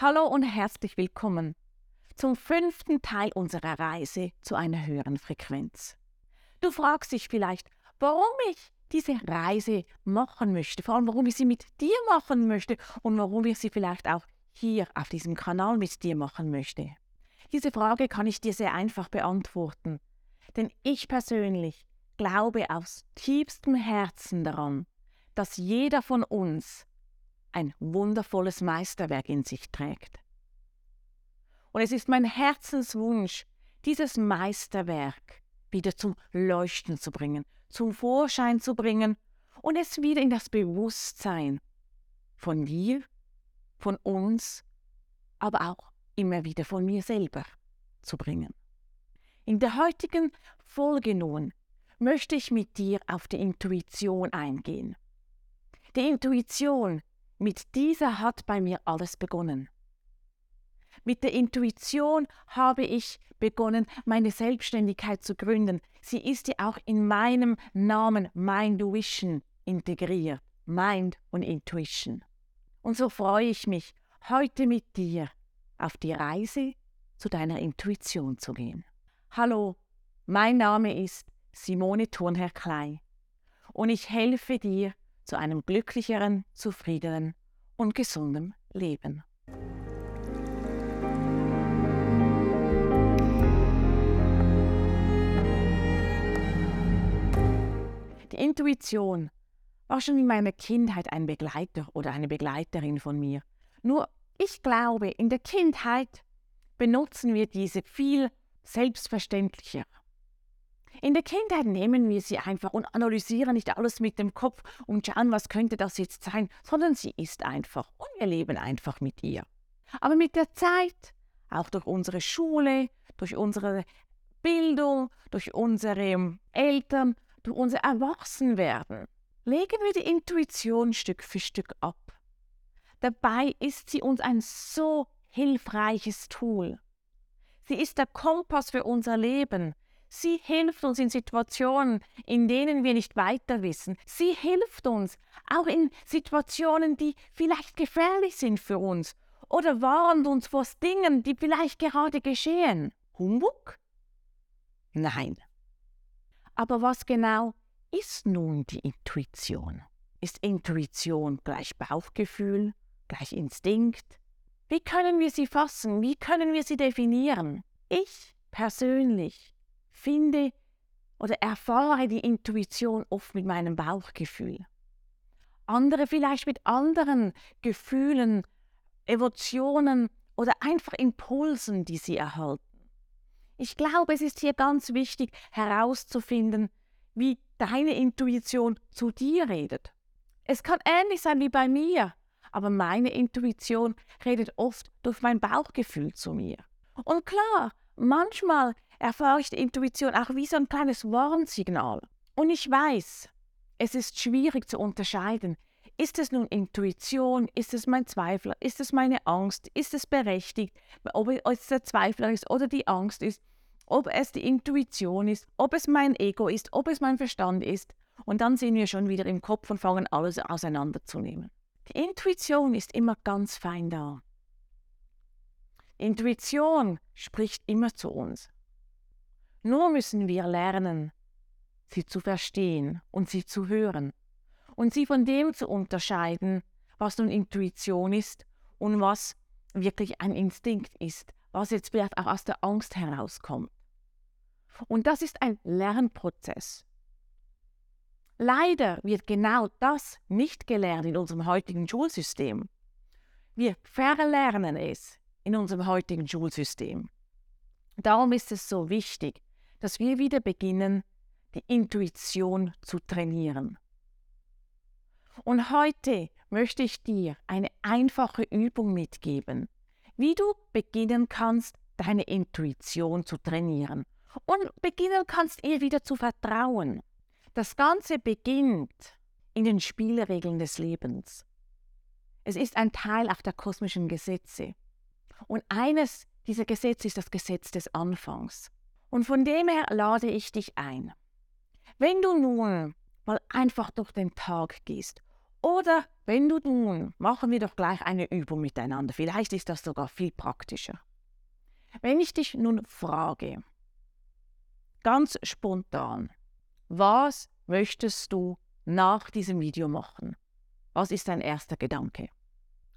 Hallo und herzlich willkommen zum fünften Teil unserer Reise zu einer höheren Frequenz. Du fragst dich vielleicht, warum ich diese Reise machen möchte, vor allem warum ich sie mit dir machen möchte und warum ich sie vielleicht auch hier auf diesem Kanal mit dir machen möchte. Diese Frage kann ich dir sehr einfach beantworten, denn ich persönlich glaube aus tiefstem Herzen daran, dass jeder von uns ein wundervolles Meisterwerk in sich trägt. Und es ist mein Herzenswunsch, dieses Meisterwerk wieder zum Leuchten zu bringen, zum Vorschein zu bringen und es wieder in das Bewusstsein von dir, von uns, aber auch immer wieder von mir selber zu bringen. In der heutigen Folge nun möchte ich mit dir auf die Intuition eingehen. Die Intuition, mit dieser hat bei mir alles begonnen. Mit der Intuition habe ich begonnen, meine Selbstständigkeit zu gründen. Sie ist ja auch in meinem Namen Minduition integriert. Mind und Intuition. Und so freue ich mich, heute mit dir auf die Reise zu deiner Intuition zu gehen. Hallo, mein Name ist Simone Thurnherr Klei und ich helfe dir zu einem glücklicheren, zufriedenen und gesunden Leben. Die Intuition war schon in meiner Kindheit ein Begleiter oder eine Begleiterin von mir. Nur ich glaube, in der Kindheit benutzen wir diese viel selbstverständlicher. In der Kindheit nehmen wir sie einfach und analysieren nicht alles mit dem Kopf und schauen, was könnte das jetzt sein, sondern sie ist einfach und wir leben einfach mit ihr. Aber mit der Zeit, auch durch unsere Schule, durch unsere Bildung, durch unsere Eltern, durch unser Erwachsenwerden, legen wir die Intuition Stück für Stück ab. Dabei ist sie uns ein so hilfreiches Tool. Sie ist der Kompass für unser Leben. Sie hilft uns in Situationen, in denen wir nicht weiter wissen. Sie hilft uns auch in Situationen, die vielleicht gefährlich sind für uns oder warnt uns vor Dingen, die vielleicht gerade geschehen. Humbug? Nein. Aber was genau ist nun die Intuition? Ist Intuition gleich Bauchgefühl, gleich Instinkt? Wie können wir sie fassen? Wie können wir sie definieren? Ich persönlich finde oder erfahre die Intuition oft mit meinem Bauchgefühl. Andere vielleicht mit anderen Gefühlen, Emotionen oder einfach Impulsen, die sie erhalten. Ich glaube, es ist hier ganz wichtig herauszufinden, wie deine Intuition zu dir redet. Es kann ähnlich sein wie bei mir, aber meine Intuition redet oft durch mein Bauchgefühl zu mir. Und klar, manchmal erfahre ich die Intuition auch wie so ein kleines Warnsignal. Und ich weiß, es ist schwierig zu unterscheiden. Ist es nun Intuition? Ist es mein Zweifel? Ist es meine Angst? Ist es berechtigt? Ob es der Zweifler ist oder die Angst ist? Ob es die Intuition ist? Ob es mein Ego ist? Ob es mein Verstand ist? Und dann sind wir schon wieder im Kopf und fangen alles auseinanderzunehmen. Die Intuition ist immer ganz fein da. Intuition spricht immer zu uns. Nur müssen wir lernen, sie zu verstehen und sie zu hören und sie von dem zu unterscheiden, was nun Intuition ist und was wirklich ein Instinkt ist, was jetzt vielleicht auch aus der Angst herauskommt. Und das ist ein Lernprozess. Leider wird genau das nicht gelernt in unserem heutigen Schulsystem. Wir verlernen es in unserem heutigen Schulsystem. Darum ist es so wichtig, dass wir wieder beginnen, die Intuition zu trainieren. Und heute möchte ich dir eine einfache Übung mitgeben, wie du beginnen kannst, deine Intuition zu trainieren und beginnen kannst, ihr wieder zu vertrauen. Das Ganze beginnt in den Spielregeln des Lebens. Es ist ein Teil auch der kosmischen Gesetze. Und eines dieser Gesetze ist das Gesetz des Anfangs. Und von dem her lade ich dich ein. Wenn du nun mal einfach durch den Tag gehst oder wenn du nun, machen wir doch gleich eine Übung miteinander, vielleicht ist das sogar viel praktischer. Wenn ich dich nun frage, ganz spontan, was möchtest du nach diesem Video machen? Was ist dein erster Gedanke?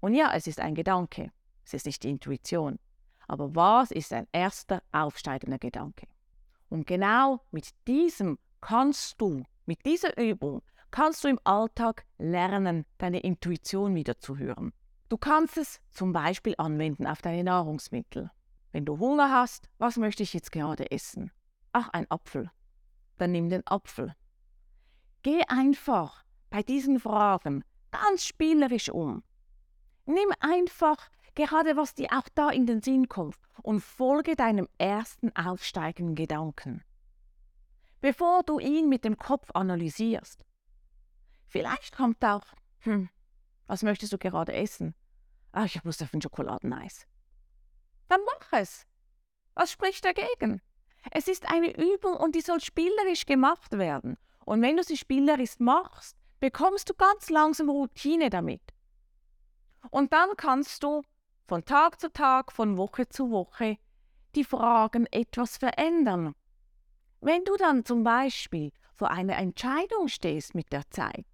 Und ja, es ist ein Gedanke, es ist nicht die Intuition. Aber was ist ein erster aufsteigender Gedanke? Und genau mit diesem kannst du, mit dieser Übung, kannst du im Alltag lernen, deine Intuition wieder zu hören. Du kannst es zum Beispiel anwenden auf deine Nahrungsmittel. Wenn du Hunger hast, was möchte ich jetzt gerade essen? Ach, ein Apfel. Dann nimm den Apfel. Geh einfach bei diesen Fragen ganz spielerisch um. Nimm einfach gerade, was dir auch da in den Sinn kommt und folge deinem ersten aufsteigenden Gedanken. Bevor du ihn mit dem Kopf analysierst. Vielleicht kommt auch, hm, was möchtest du gerade essen? Ach, ich habe Lust auf ein Schokoladeneis. Dann mach es. Was spricht dagegen? Es ist eine Übung und die soll spielerisch gemacht werden. Und wenn du sie spielerisch machst, bekommst du ganz langsam Routine damit. Und dann kannst du von Tag zu Tag, von Woche zu Woche die Fragen etwas verändern. Wenn du dann zum Beispiel vor einer Entscheidung stehst mit der Zeit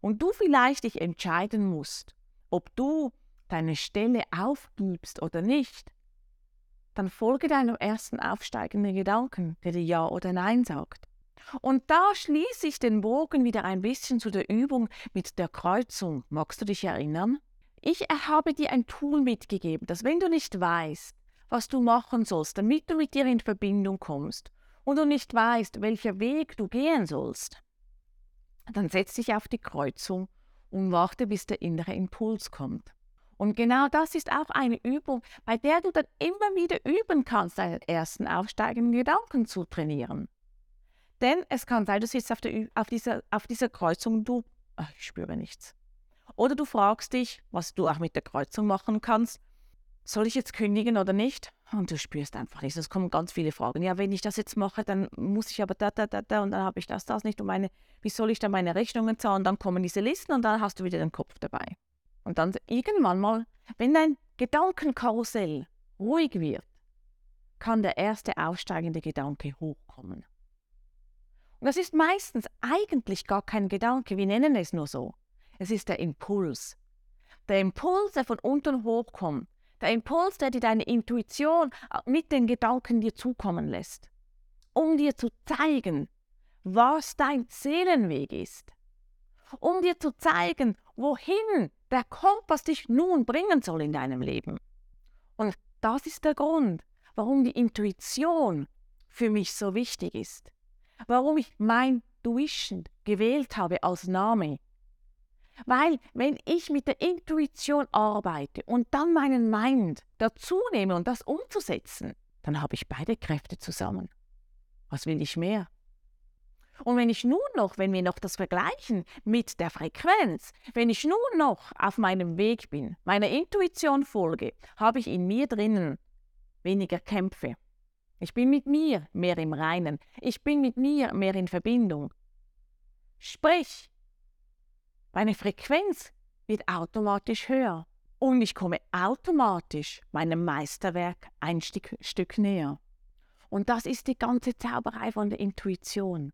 und du vielleicht dich entscheiden musst, ob du deine Stelle aufgibst oder nicht, dann folge deinem ersten aufsteigenden Gedanken, der dir Ja oder Nein sagt. Und da schließe ich den Bogen wieder ein bisschen zu der Übung mit der Kreuzung. Magst du dich erinnern? Ich habe dir ein Tool mitgegeben, dass wenn du nicht weißt, was du machen sollst, damit du mit dir in Verbindung kommst und du nicht weißt, welcher Weg du gehen sollst, dann setz dich auf die Kreuzung und warte, bis der innere Impuls kommt. Und genau das ist auch eine Übung, bei der du dann immer wieder üben kannst, deinen ersten aufsteigenden Gedanken zu trainieren. Denn es kann sein, du sitzt auf, der, auf, dieser, auf dieser Kreuzung und du, ach, ich spüre nichts. Oder du fragst dich, was du auch mit der Kreuzung machen kannst, soll ich jetzt kündigen oder nicht? Und du spürst einfach nichts. Es kommen ganz viele Fragen. Ja, wenn ich das jetzt mache, dann muss ich aber da, da, da, da und dann habe ich das, das nicht. Und meine, wie soll ich dann meine Rechnungen zahlen? Dann kommen diese Listen und dann hast du wieder den Kopf dabei. Und dann irgendwann mal, wenn dein Gedankenkarussell ruhig wird, kann der erste aufsteigende Gedanke hochkommen. Und das ist meistens eigentlich gar kein Gedanke, wir nennen es nur so. Es ist der Impuls. Der Impuls, der von unten hochkommt. Der Impuls, der dir deine Intuition mit den Gedanken dir zukommen lässt. Um dir zu zeigen, was dein Seelenweg ist. Um dir zu zeigen, wohin der Kompass dich nun bringen soll in deinem Leben. Und das ist der Grund, warum die Intuition für mich so wichtig ist. Warum ich mein Tuition gewählt habe als Name weil wenn ich mit der Intuition arbeite und dann meinen Mind dazu nehme und das umzusetzen, dann habe ich beide Kräfte zusammen. Was will ich mehr? Und wenn ich nun noch, wenn wir noch das vergleichen mit der Frequenz, wenn ich nun noch auf meinem Weg bin, meiner Intuition folge, habe ich in mir drinnen weniger Kämpfe. Ich bin mit mir mehr im Reinen. Ich bin mit mir mehr in Verbindung. Sprich, meine Frequenz wird automatisch höher und ich komme automatisch meinem Meisterwerk ein Stück, Stück näher. Und das ist die ganze Zauberei von der Intuition.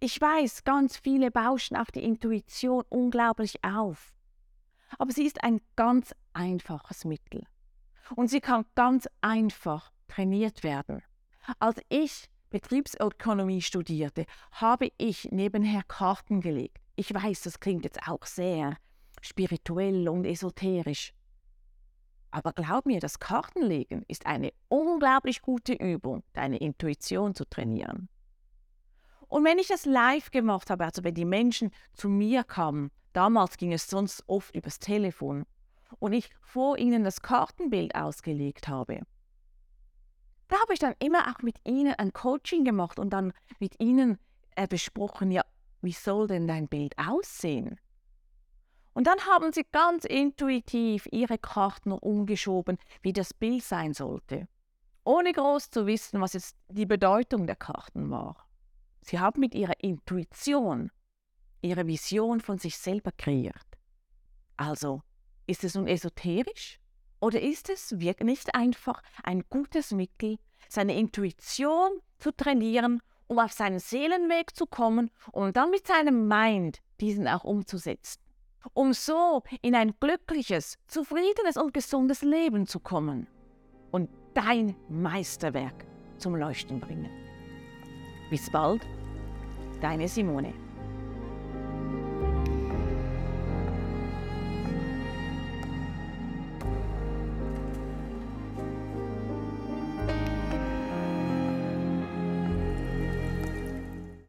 Ich weiß, ganz viele bauschen auf die Intuition unglaublich auf. Aber sie ist ein ganz einfaches Mittel. Und sie kann ganz einfach trainiert werden. Als ich Betriebsökonomie studierte, habe ich nebenher Karten gelegt. Ich weiß, das klingt jetzt auch sehr spirituell und esoterisch. Aber glaub mir, das Kartenlegen ist eine unglaublich gute Übung, deine Intuition zu trainieren. Und wenn ich das live gemacht habe, also wenn die Menschen zu mir kamen, damals ging es sonst oft übers Telefon, und ich vor ihnen das Kartenbild ausgelegt habe, da habe ich dann immer auch mit ihnen ein Coaching gemacht und dann mit ihnen äh, besprochen, ja, wie soll denn dein Bild aussehen? Und dann haben sie ganz intuitiv ihre Karten umgeschoben, wie das Bild sein sollte, ohne groß zu wissen, was jetzt die Bedeutung der Karten war. Sie haben mit ihrer Intuition ihre Vision von sich selber kreiert. Also, ist es nun esoterisch? Oder ist es wirklich nicht einfach ein gutes Mittel, seine Intuition zu trainieren, um auf seinen Seelenweg zu kommen und dann mit seinem Mind diesen auch umzusetzen? Um so in ein glückliches, zufriedenes und gesundes Leben zu kommen und dein Meisterwerk zum Leuchten bringen. Bis bald, deine Simone.